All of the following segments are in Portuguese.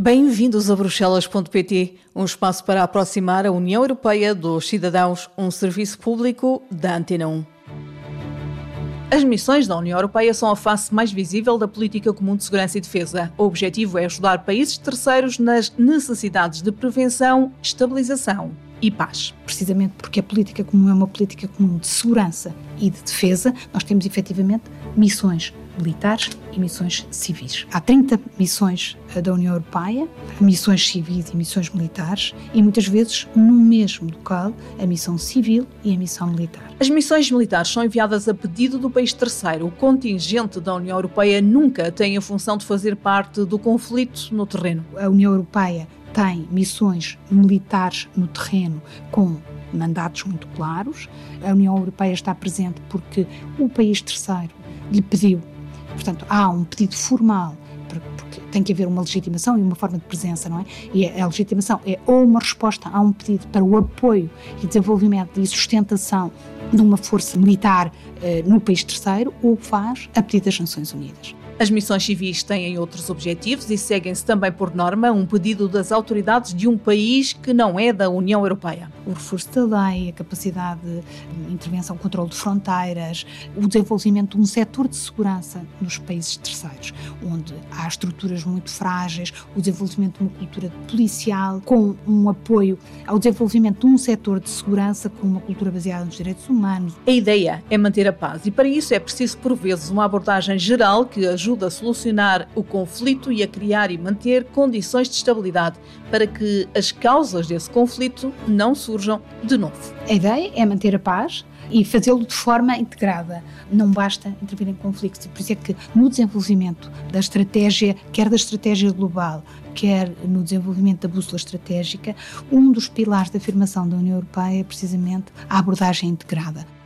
Bem-vindos a Bruxelas.pt, um espaço para aproximar a União Europeia dos cidadãos, um serviço público da Antena 1. As missões da União Europeia são a face mais visível da política comum de segurança e defesa. O objetivo é ajudar países terceiros nas necessidades de prevenção, estabilização e paz. Precisamente porque a política comum é uma política comum de segurança e de defesa, nós temos efetivamente missões militares e missões civis. Há 30 missões eh, da União Europeia, missões civis e missões militares, e muitas vezes no mesmo local, a missão civil e a missão militar. As missões militares são enviadas a pedido do país terceiro. O contingente da União Europeia nunca tem a função de fazer parte do conflito no terreno. A União Europeia tem missões militares no terreno com mandatos muito claros. A União Europeia está presente porque o país terceiro lhe pediu Portanto, há um pedido formal, porque tem que haver uma legitimação e uma forma de presença, não é? E a legitimação é ou uma resposta a um pedido para o apoio e desenvolvimento e sustentação de uma força militar eh, no país terceiro, ou faz a pedido das Nações Unidas. As missões civis têm outros objetivos e seguem-se também por norma um pedido das autoridades de um país que não é da União Europeia. O reforço da lei, a capacidade de intervenção, controle de fronteiras, o desenvolvimento de um setor de segurança nos países terceiros, onde há estruturas muito frágeis, o desenvolvimento de uma cultura policial com um apoio ao desenvolvimento de um setor de segurança com uma cultura baseada nos direitos humanos. A ideia é manter a paz e para isso é preciso por vezes uma abordagem geral que ajuda a solucionar o conflito e a criar e manter condições de estabilidade para que as causas desse conflito não surjam de novo. A ideia é manter a paz e fazê-lo de forma integrada. Não basta intervir em conflitos. E por isso é que no desenvolvimento da estratégia, quer da estratégia global, quer no desenvolvimento da bússola estratégica, um dos pilares da afirmação da União Europeia é precisamente a abordagem integrada.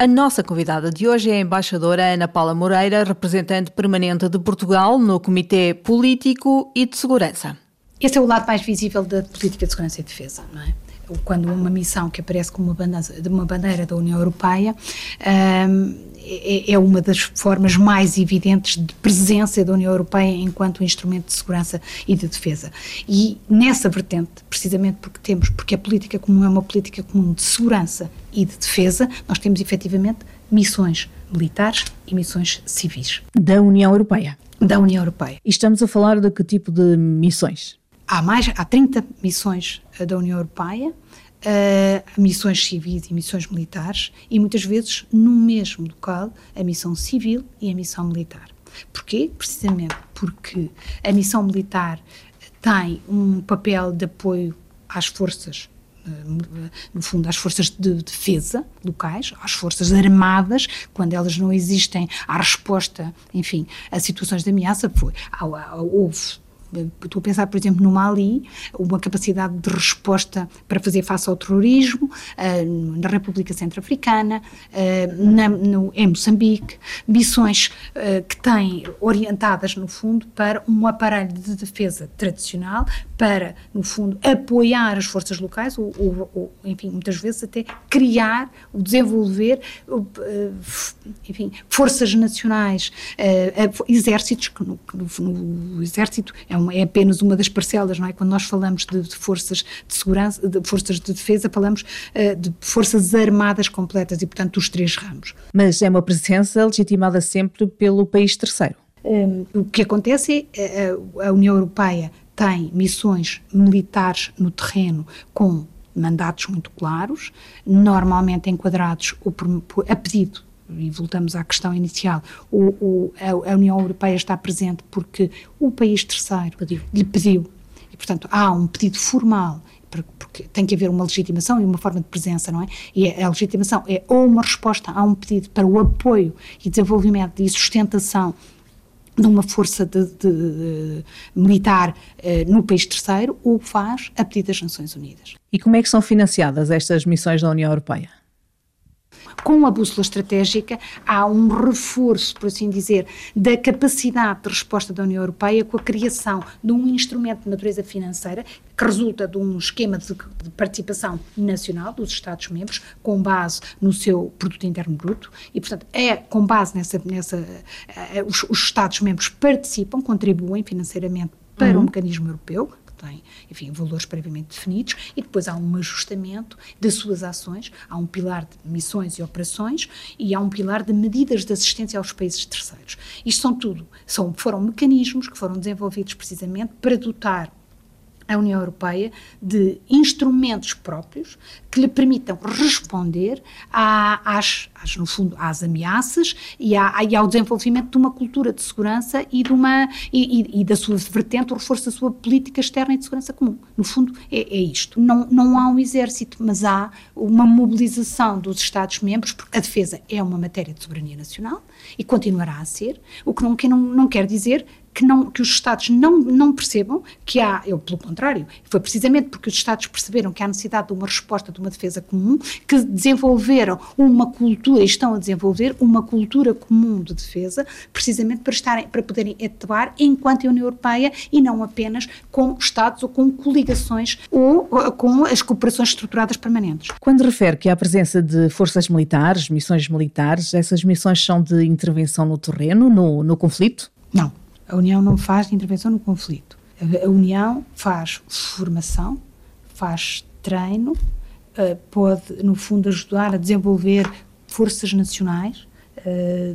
A nossa convidada de hoje é a embaixadora Ana Paula Moreira, representante permanente de Portugal no Comitê Político e de Segurança. Esse é o lado mais visível da política de segurança e defesa, não é? Quando uma missão que aparece como uma uma bandeira da União Europeia um, é, é, uma das formas mais evidentes de presença da União Europeia enquanto instrumento de segurança e de defesa. E nessa vertente, precisamente porque temos, porque a política comum é uma política comum de segurança e de defesa, nós temos efetivamente missões militares e missões civis. Da União Europeia. Da União Europeia. E estamos a falar de que tipo de missões? Há mais, há 30 missões eh, da União Europeia, uh, missões civis e missões militares, e muitas vezes no mesmo local a missão civil e a missão militar. Porquê? Precisamente porque a missão militar tem um papel de apoio às forças eh, no fundo, às forças de defesa locais, às forças armadas, quando elas não existem, à resposta, enfim, a situações de ameaça, foi, houve Estou a pensar, por exemplo, no Mali, uma capacidade de resposta para fazer face ao terrorismo, uh, na República Centro-Africana, uh, em Moçambique, missões uh, que têm orientadas, no fundo, para um aparelho de defesa tradicional, para, no fundo, apoiar as forças locais, ou, ou, ou enfim, muitas vezes até criar, desenvolver, enfim, forças nacionais, exércitos, que no, no, no exército é uma, é apenas uma das parcelas, não é? Quando nós falamos de, de forças de segurança, de forças de defesa, falamos uh, de forças armadas completas e, portanto, dos três ramos. Mas é uma presença legitimada sempre pelo país terceiro. Um, o que acontece é a, a União Europeia tem missões militares no terreno com mandatos muito claros, normalmente enquadrados por, por, a pedido e voltamos à questão inicial, o, o, a, a, União Europeia está presente porque o país terceiro pediu. lhe pediu. E, portanto, há um pedido formal porque tem que haver uma legitimação e uma forma de presença, não é? E a legitimação é ou uma resposta a um pedido para o apoio e desenvolvimento e sustentação de uma força de, de, de, militar eh, no país terceiro, ou faz a pedido das Nações Unidas. E como é que são financiadas estas missões da União Europeia? Com a bússola estratégica, há um reforço, por assim dizer, da capacidade de resposta da União Europeia com a criação de um instrumento de natureza financeira que resulta de um esquema de, de participação nacional dos Estados-membros, com base no seu produto interno bruto, e, portanto, é com base nessa. nessa uh, os, os Estados-membros participam, contribuem financeiramente para uhum. um mecanismo europeu, tem, enfim, valores previamente definidos, e depois há um ajustamento das suas ações, há um pilar de missões e operações e há um pilar de medidas de assistência aos países terceiros. Isto são tudo, são, foram mecanismos que foram desenvolvidos precisamente para dotar a União Europeia de instrumentos próprios que lhe permitam responder às, às, no fundo, às ameaças e, à, e, ao desenvolvimento de uma cultura de segurança e, de uma, e, e, da sua vertente, o reforço da sua política externa e de segurança comum. No fundo, é, é isto. Não, não há um exército, mas há uma mobilização dos Estados-membros, porque a defesa é uma matéria de soberania nacional e continuará a ser, o que não, que não, não quer dizer que, não, que os Estados não, não percebam que há, eu, pelo contrário, foi precisamente porque os Estados perceberam que há necessidade de uma resposta, de uma defesa comum, que desenvolveram uma cultura, e estão a desenvolver uma cultura comum de defesa, precisamente para, estarem, para poderem atuar enquanto União Europeia e não apenas com Estados ou com coligações ou com as cooperações estruturadas permanentes. Quando refere que há a presença de forças militares, missões militares, essas missões são de intervenção no terreno, no, no conflito? Não. A União não faz intervenção no conflito. A União faz formação, faz treino, eh, pode, no fundo, ajudar a desenvolver forças nacionais eh,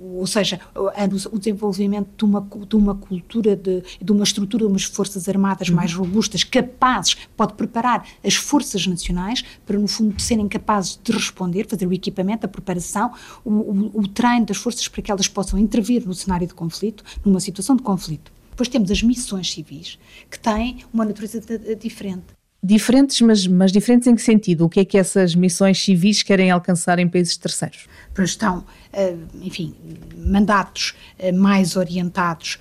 ou seja, o desenvolvimento de uma, de uma cultura, de, de uma estrutura de umas forças armadas uhum. mais robustas, capazes, pode preparar as forças nacionais para, no fundo, serem capazes de responder, fazer o equipamento, a preparação, o, o, o treino das forças para que elas possam intervir no cenário de conflito, numa situação de conflito. Depois temos as missões civis, que têm uma natureza diferente. Diferentes, mas, mas diferentes em que sentido? O que é que essas missões civis querem alcançar em países terceiros? Estão, eh, enfim, mandatos eh, mais orientados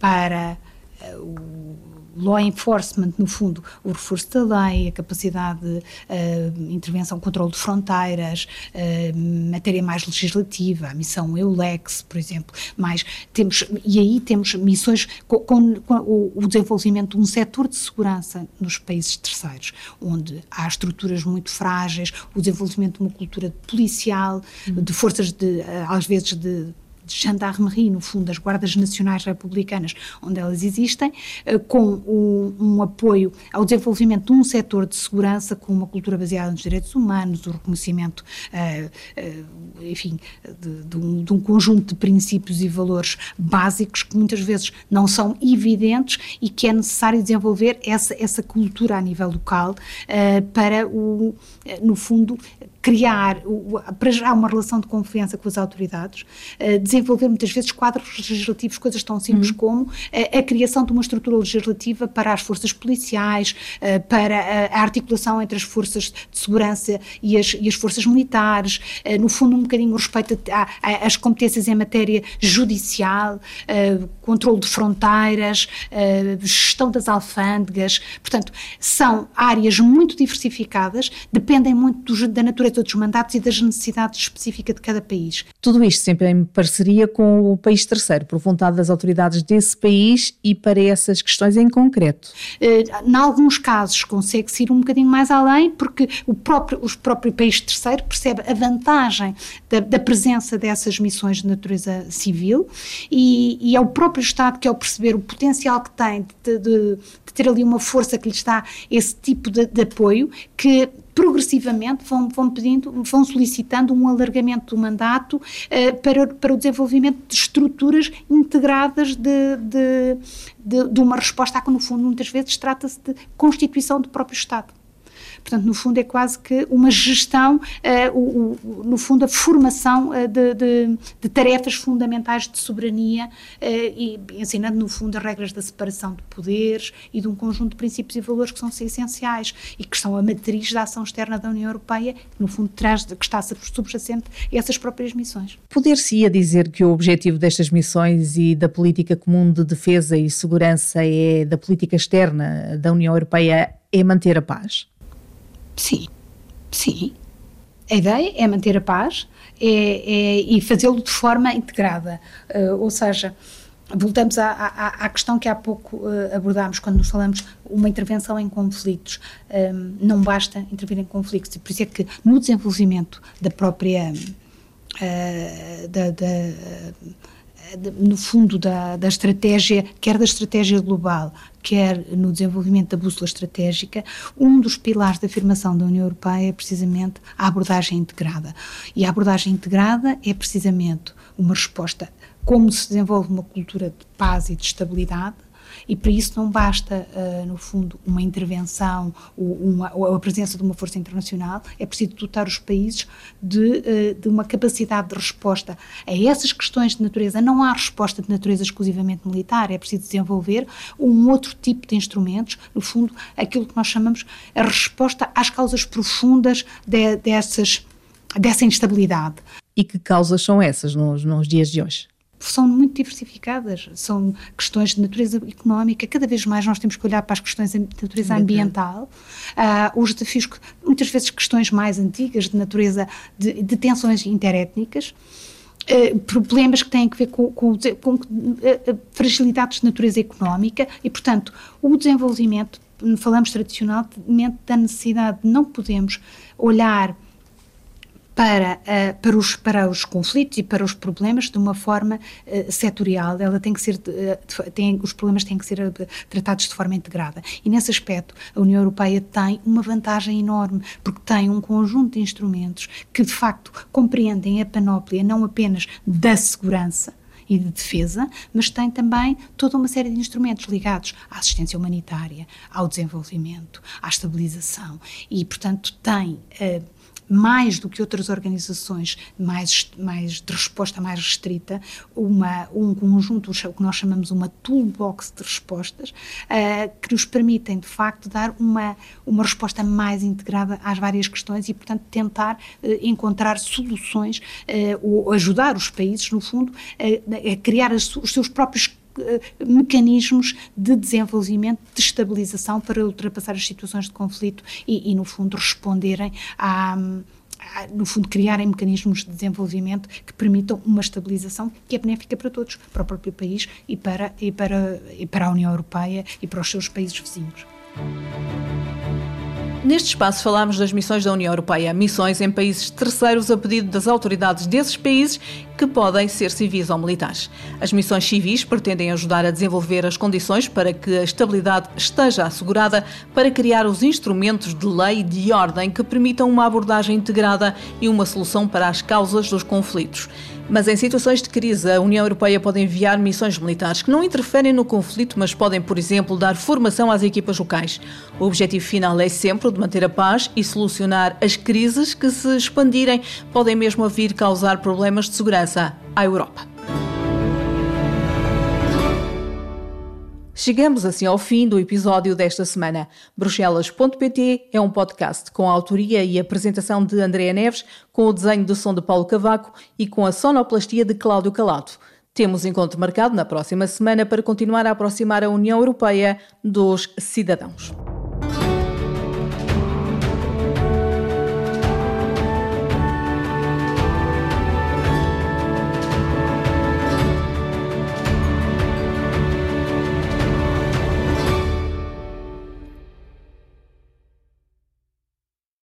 para eh, o law enforcement, no fundo, o reforço da lei, a capacidade de uh, intervenção, controle de fronteiras, uh, matéria mais legislativa, a missão EULEX, por exemplo, mais temos, e aí temos missões com, com, com o, desenvolvimento de um setor de segurança nos países terceiros, onde há estruturas muito frágeis, o desenvolvimento de uma cultura policial, uhum. de forças de, às vezes de de gendarmerie, no fundo, das guardas nacionais republicanas, onde elas existem, eh, com um, apoio ao desenvolvimento de um setor de segurança com uma cultura baseada nos direitos humanos, o reconhecimento, uh, uh, enfim, de, de, um, de, um, conjunto de princípios e valores básicos que muitas vezes não são evidentes e que é necessário desenvolver essa, essa cultura a nível local para, o, no fundo, criar, para gerar uma relação de confiança com as autoridades, uh, desenvolver muitas vezes quadros legislativos, coisas tão simples uhum. como a, a, criação de uma estrutura legislativa para as forças policiais, uh, para a, articulação entre as forças de segurança e as, e as forças militares, no fundo um bocadinho o respeito às competências em matéria judicial, controle de fronteiras, gestão das alfândegas, portanto, são áreas muito diversificadas, dependem muito da natureza dos mandatos e das necessidades específicas de cada país. Tudo isto sempre em parceria com o país terceiro, por vontade das autoridades desse país e para essas questões em concreto? Eh, em alguns casos consegue-se ir um bocadinho mais além, porque o próprio, o próprio país terceiro percebe a vantagem da, da presença dessas missões de natureza civil e, e, é o próprio Estado que, ao perceber o potencial que tem de, de, de ter ali uma força que lhes dá esse tipo de, de apoio, que progressivamente vão, vão pedindo, vão solicitando um alargamento do mandato uh, para, para o desenvolvimento de estruturas integradas de, de, de, de uma resposta a que, no fundo, muitas vezes trata-se de constituição do próprio Estado. Portanto, no fundo, é quase que uma gestão, uh, o, o, no fundo, a formação uh, de, de, de, tarefas fundamentais de soberania uh, e ensinando, no fundo, as regras da separação de poderes e de um conjunto de princípios e valores que são essenciais e que são a matriz da ação externa da União Europeia, que, no fundo, traz, que está subjacente a essas próprias missões. Poder-se-ia dizer que o objetivo destas missões e da política comum de defesa e segurança é da política externa da União Europeia é manter a paz? Sim, sim. A ideia é manter a paz é, é, e fazê-lo de forma integrada, uh, ou seja, voltamos à, à, à, questão que há pouco uh, abordámos quando nos falamos uma intervenção em conflitos. Um, não basta intervir em conflitos, por isso é que no desenvolvimento da própria. Uh, da, da, no fundo da, da estratégia, quer da estratégia global, quer no desenvolvimento da bússola estratégica, um dos pilares da afirmação da União Europeia é precisamente a abordagem integrada. E a abordagem integrada é precisamente uma resposta como se desenvolve uma cultura de paz e de estabilidade, e para isso não basta, uh, no fundo, uma intervenção ou, uma, ou, a presença de uma força internacional, é preciso dotar os países de, uh, de, uma capacidade de resposta a essas questões de natureza. Não há resposta de natureza exclusivamente militar, é preciso desenvolver um outro tipo de instrumentos, no fundo, aquilo que nós chamamos a resposta às causas profundas de, dessas, dessa instabilidade. E que causas são essas nos, nos dias de hoje? São muito diversificadas, são questões de natureza económica, cada vez mais nós temos que olhar para as questões de natureza ambiental, uh, os desafios, muitas vezes questões mais antigas de natureza de, de tensões interétnicas, uh, problemas que têm a ver com, com, com uh, fragilidades de natureza económica e, portanto, o desenvolvimento, falamos tradicionalmente da necessidade de não podemos olhar para, uh, para, os, para os conflitos e para os problemas de uma forma uh, setorial. Ela tem que ser, uh, tem, os problemas têm que ser tratados de forma integrada. E nesse aspecto, a União Europeia tem uma vantagem enorme, porque tem um conjunto de instrumentos que, de facto, compreendem a panóplia não apenas da segurança, e de defesa, mas tem também toda uma série de instrumentos ligados à assistência humanitária, ao desenvolvimento, à estabilização e, portanto, tem uh, mais do que outras organizações mais, mais de resposta mais restrita, uma, um conjunto, o que nós chamamos uma toolbox de respostas, uh, que nos permitem, de facto, dar uma, uma resposta mais integrada às várias questões e, portanto, tentar uh, encontrar soluções uh, ou ajudar os países, no fundo, a criar as, os seus próprios mecanismos de desenvolvimento, de estabilização para ultrapassar as situações de conflito e, e no fundo, responderem a no fundo, criarem mecanismos de desenvolvimento que permitam uma estabilização que é benéfica para todos, para o próprio país e para, e para, e para a União Europeia e para os seus países vizinhos. Neste espaço falámos das missões da União Europeia, missões em países terceiros a pedido das autoridades desses países que podem ser civis ou militares. As missões civis pretendem ajudar a desenvolver as condições para que a estabilidade esteja assegurada para criar os instrumentos de lei e de ordem que permitam uma abordagem integrada e uma solução para as causas dos conflitos. Mas em situações de crise, a União Europeia pode enviar missões militares que não interferem no conflito, mas podem, por exemplo, dar formação às equipas locais. O objetivo final é sempre o de manter a paz e solucionar as crises que, se expandirem, podem mesmo vir causar problemas de segurança à Europa. Chegamos assim ao fim do episódio desta semana. Bruxelas.pt é um podcast com a autoria e apresentação de Andréa Neves, com o desenho de som de Paulo Cavaco e com a sonoplastia de Cláudio Calado. Temos encontro marcado na próxima semana para continuar a aproximar a União Europeia dos cidadãos.